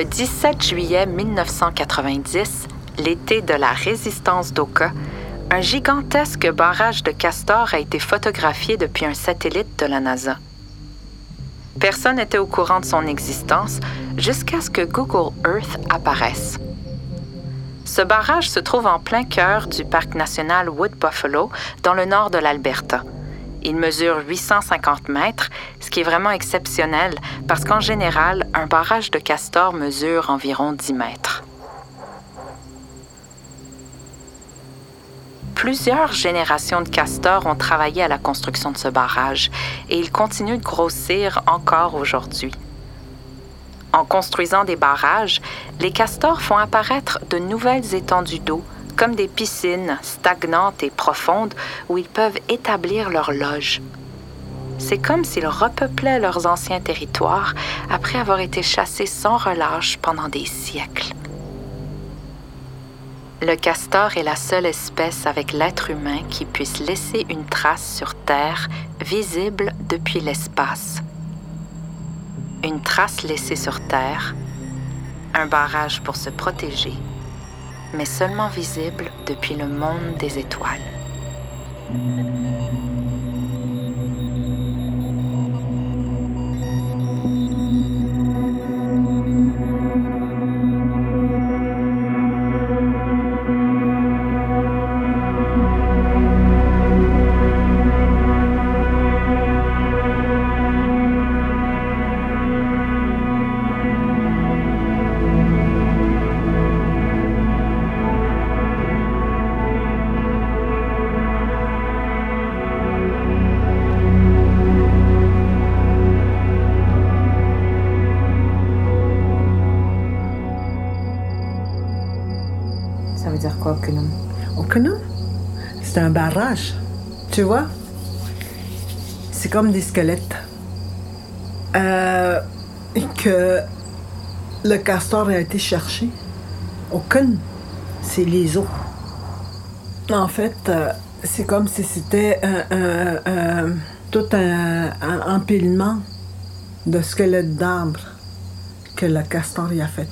Le 17 juillet 1990, l'été de la résistance d'Oka, un gigantesque barrage de castors a été photographié depuis un satellite de la NASA. Personne n'était au courant de son existence jusqu'à ce que Google Earth apparaisse. Ce barrage se trouve en plein cœur du parc national Wood Buffalo, dans le nord de l'Alberta. Il mesure 850 mètres, ce qui est vraiment exceptionnel parce qu'en général, un barrage de castor mesure environ 10 mètres. Plusieurs générations de castors ont travaillé à la construction de ce barrage et il continue de grossir encore aujourd'hui. En construisant des barrages, les castors font apparaître de nouvelles étendues d'eau, comme des piscines stagnantes et profondes où ils peuvent établir leur loge. C'est comme s'ils repeuplaient leurs anciens territoires après avoir été chassés sans relâche pendant des siècles. Le castor est la seule espèce avec l'être humain qui puisse laisser une trace sur Terre visible depuis l'espace une trace laissée sur Terre, un barrage pour se protéger, mais seulement visible depuis le monde des étoiles. Un barrage, tu vois. C'est comme des squelettes. Euh, que le castor a été cherché. Aucun, c'est les os. En fait, euh, c'est comme si c'était tout un, empilement de squelettes d'arbres que le castor y a fait.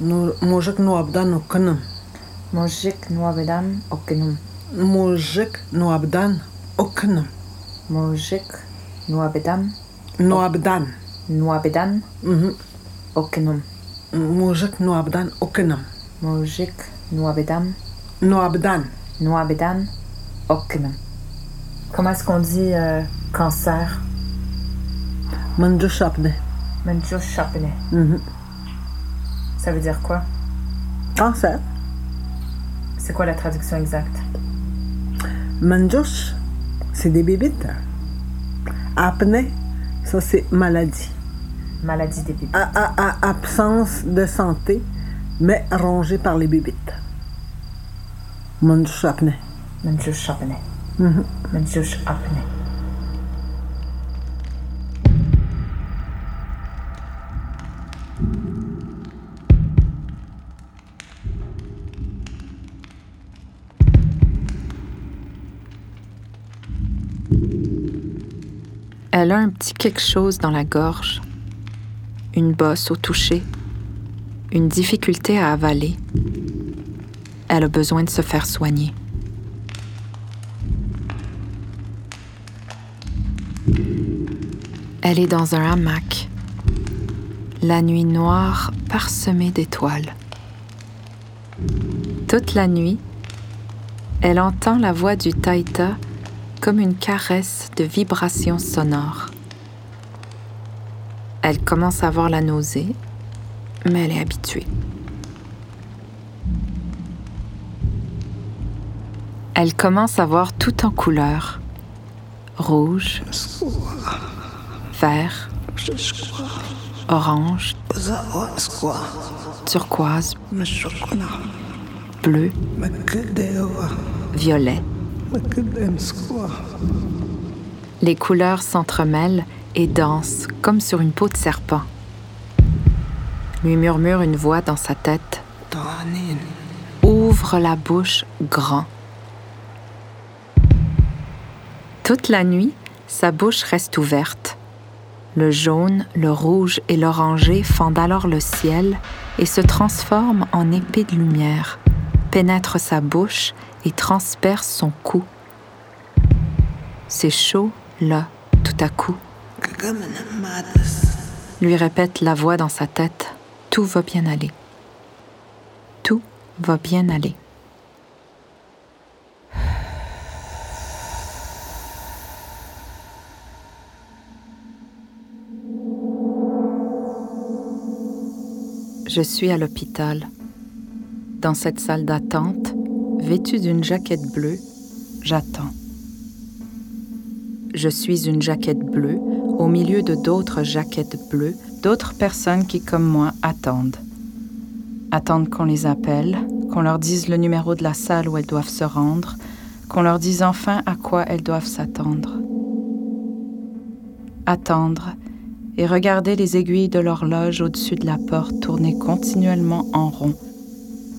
Nous, moi, je nous Mojik nuabedan okenum. Mojik nuabdan okenum. Mojik nuabedan. Nuabdan. Nuabedan. Mhm. Okenum. Mojik nuabdan okenum. Mojik nuabedan. Nuabdan. Nuabedan okenum. Comment est-ce qu'on dit euh, cancer? Manjo chapne. Manjo chapne. Mhm. Ça veut dire quoi? Cancer. C'est quoi la traduction exacte? Manjosh, c'est des bébites. Apnée, ça c'est maladie. Maladie des bébites. À, absence de santé, mais rongée par les bébites. Manjosh apnée. Manjosh apnée. Mm apnée. Elle a un petit quelque chose dans la gorge, une bosse au toucher, une difficulté à avaler. Elle a besoin de se faire soigner. Elle est dans un hamac, la nuit noire parsemée d'étoiles. Toute la nuit, elle entend la voix du taïta comme une caresse de vibrations sonores. Elle commence à avoir la nausée, mais elle est habituée. Elle commence à voir tout en couleurs. Rouge, vert, orange, turquoise, bleu, violet. Les couleurs s'entremêlent et dansent comme sur une peau de serpent. Lui murmure une voix dans sa tête. Ouvre la bouche grand. Toute la nuit, sa bouche reste ouverte. Le jaune, le rouge et l'oranger fendent alors le ciel et se transforment en épée de lumière, pénètrent sa bouche et transpercent son cou. C'est chaud, là, tout à coup. Lui répète la voix dans sa tête, tout va bien aller. Tout va bien aller. Je suis à l'hôpital. Dans cette salle d'attente, vêtue d'une jaquette bleue, j'attends. Je suis une jaquette bleue au milieu de d'autres jaquettes bleues, d'autres personnes qui, comme moi, attendent. Attendent qu'on les appelle, qu'on leur dise le numéro de la salle où elles doivent se rendre, qu'on leur dise enfin à quoi elles doivent s'attendre. Attendre et regarder les aiguilles de l'horloge au-dessus de la porte tourner continuellement en rond,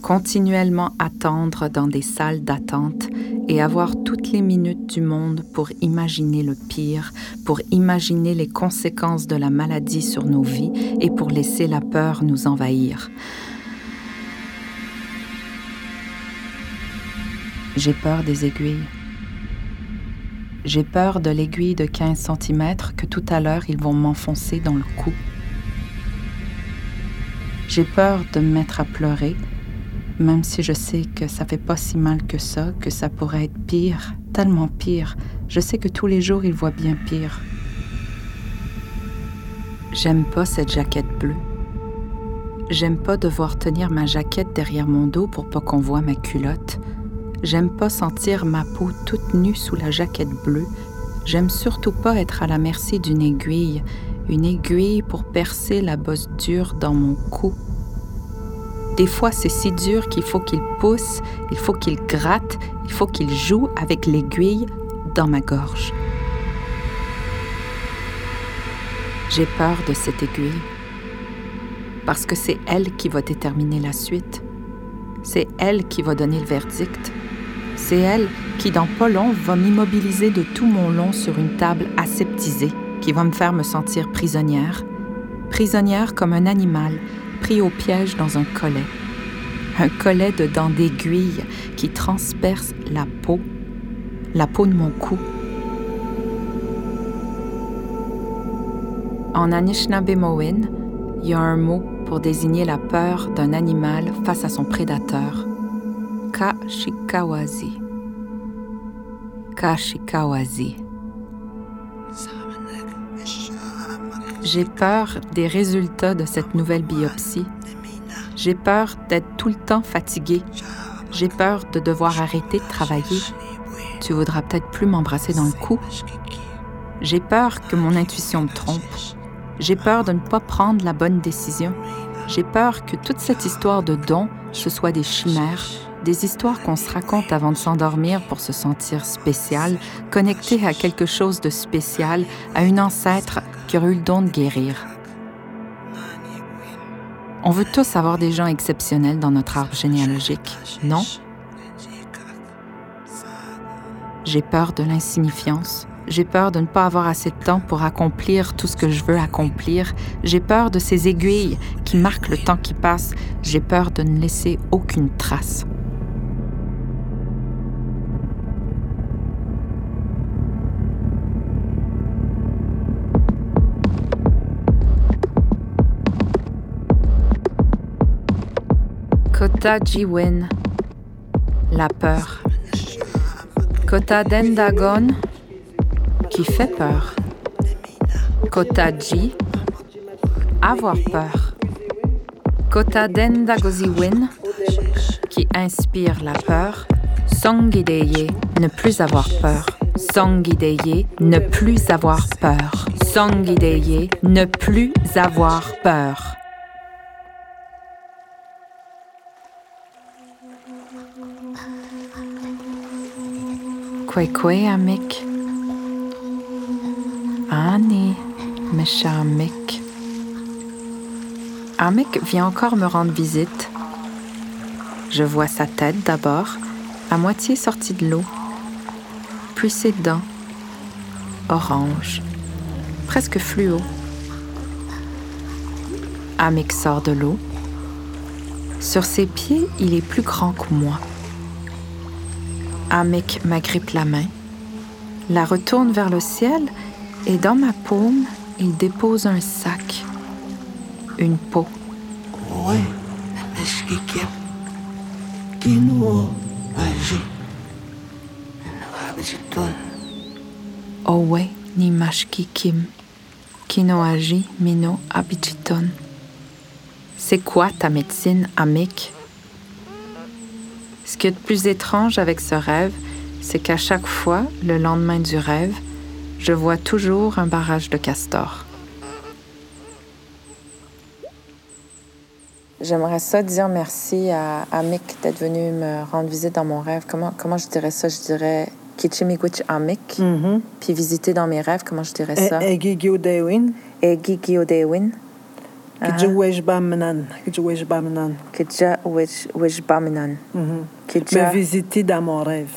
continuellement attendre dans des salles d'attente et avoir toutes les minutes du monde pour imaginer le pire, pour imaginer les conséquences de la maladie sur nos vies et pour laisser la peur nous envahir. J'ai peur des aiguilles. J'ai peur de l'aiguille de 15 cm que tout à l'heure ils vont m'enfoncer dans le cou. J'ai peur de me mettre à pleurer, même si je sais que ça fait pas si mal que ça, que ça pourrait être pire, tellement pire. Je sais que tous les jours il voit bien pire. J'aime pas cette jaquette bleue. J'aime pas devoir tenir ma jaquette derrière mon dos pour pas qu'on voit ma culotte. J'aime pas sentir ma peau toute nue sous la jaquette bleue. J'aime surtout pas être à la merci d'une aiguille, une aiguille pour percer la bosse dure dans mon cou. Des fois, c'est si dur qu'il faut qu'il pousse, il faut qu'il gratte, il faut qu'il joue avec l'aiguille dans ma gorge. J'ai peur de cette aiguille parce que c'est elle qui va déterminer la suite. C'est elle qui va donner le verdict. C'est elle qui, dans pas long, va m'immobiliser de tout mon long sur une table aseptisée, qui va me faire me sentir prisonnière. Prisonnière comme un animal pris au piège dans un collet. Un collet de dents d'aiguille qui transperce la peau, la peau de mon cou. En Anishinaabemowin, il y a un mot pour désigner la peur d'un animal face à son prédateur. Kashikawazi. Kashikawazi. J'ai peur des résultats de cette nouvelle biopsie. J'ai peur d'être tout le temps fatiguée. J'ai peur de devoir arrêter de travailler. Tu voudras peut-être plus m'embrasser dans le cou. J'ai peur que mon intuition me trompe. J'ai peur de ne pas prendre la bonne décision. J'ai peur que toute cette histoire de dons, ce soit des chimères, des histoires qu'on se raconte avant de s'endormir pour se sentir spécial, connecté à quelque chose de spécial, à une ancêtre qui aurait eu le don de guérir. On veut tous avoir des gens exceptionnels dans notre arbre généalogique, non? J'ai peur de l'insignifiance. J'ai peur de ne pas avoir assez de temps pour accomplir tout ce que je veux accomplir. J'ai peur de ces aiguilles qui marquent le temps qui passe. J'ai peur de ne laisser aucune trace. Kota Jiwen, la peur. Kota Dendagon, qui fait peur. Kota Ji, avoir peur. Kota Dendagoziwin, qui inspire la peur. Songideye, ne plus avoir peur. Songideye, ne plus avoir peur. Songideye, ne plus avoir peur. Kwekwe Amik. Annie, mes chers Mick. Amik vient encore me rendre visite. Je vois sa tête d'abord, à moitié sortie de l'eau, puis ses dents, orange, presque fluo, Amik sort de l'eau. Sur ses pieds, il est plus grand que moi. Amik m'agrippe la main, la retourne vers le ciel et dans ma paume, il dépose un sac, une peau. Ouais. Kino, Aji. Owe ni mashki kim, kinoaji mino abichiton. C'est quoi ta médecine, Amik? Ce qui est de plus étrange avec ce rêve, c'est qu'à chaque fois, le lendemain du rêve, je vois toujours un barrage de castors. J'aimerais ça dire merci à Amik d'être venu me rendre visite dans mon rêve. Comment, comment je dirais ça? Je dirais Kichimikwich Amik. Mhm. Puis visiter dans mes rêves, comment je dirais ça? Dewin. Kijuwej Bamenan. Kijuwej Bamenan. Kidja Wish Wish Baminan. Mhm. Me Kidja visiter dans mon rêve.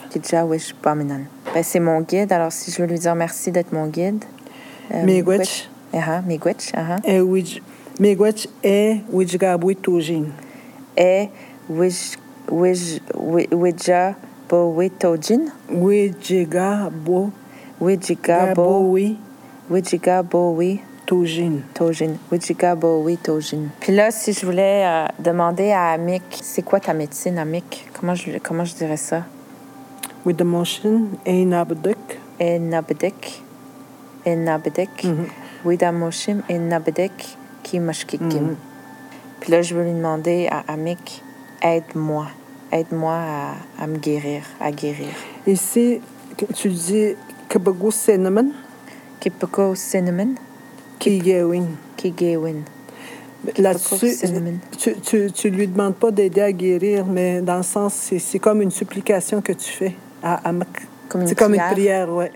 Ben, c'est mon guide, alors si je veux lui dire merci d'être mon guide. Euh, Miigwech. Aha, Miigwech, aha. E wij. Miigwech e wijgabwi tojin. Et Wish Wish Wi- Widja Bo Witojin. Wijiga bo. Wijiga Bo Gabowi Wijiga Bo Wi tojin. Tojin. Wijiga Bo Wi Tojin. Puis là, si je voulais euh, demander à Amik, c'est quoi ta médecine, Amik? Comment je, comment je dirais ça? With the motion e Nabedek, et Nabedek, Mhm. Widamoshim et Nabedek qui mashkikim. Mhm. Puis là, je veux lui demander à Amik, aide-moi, aide-moi à, à me guérir, à guérir. Ici, tu dis Kabago Cinnamon? Kipoko cinnamon, Kigewin. kigewin. Là-dessus, tu, tu, tu lui demandes pas d'aider à guérir, mais dans le sens, c'est comme une supplication que tu fais à une C'est comme une prière. prière, ouais.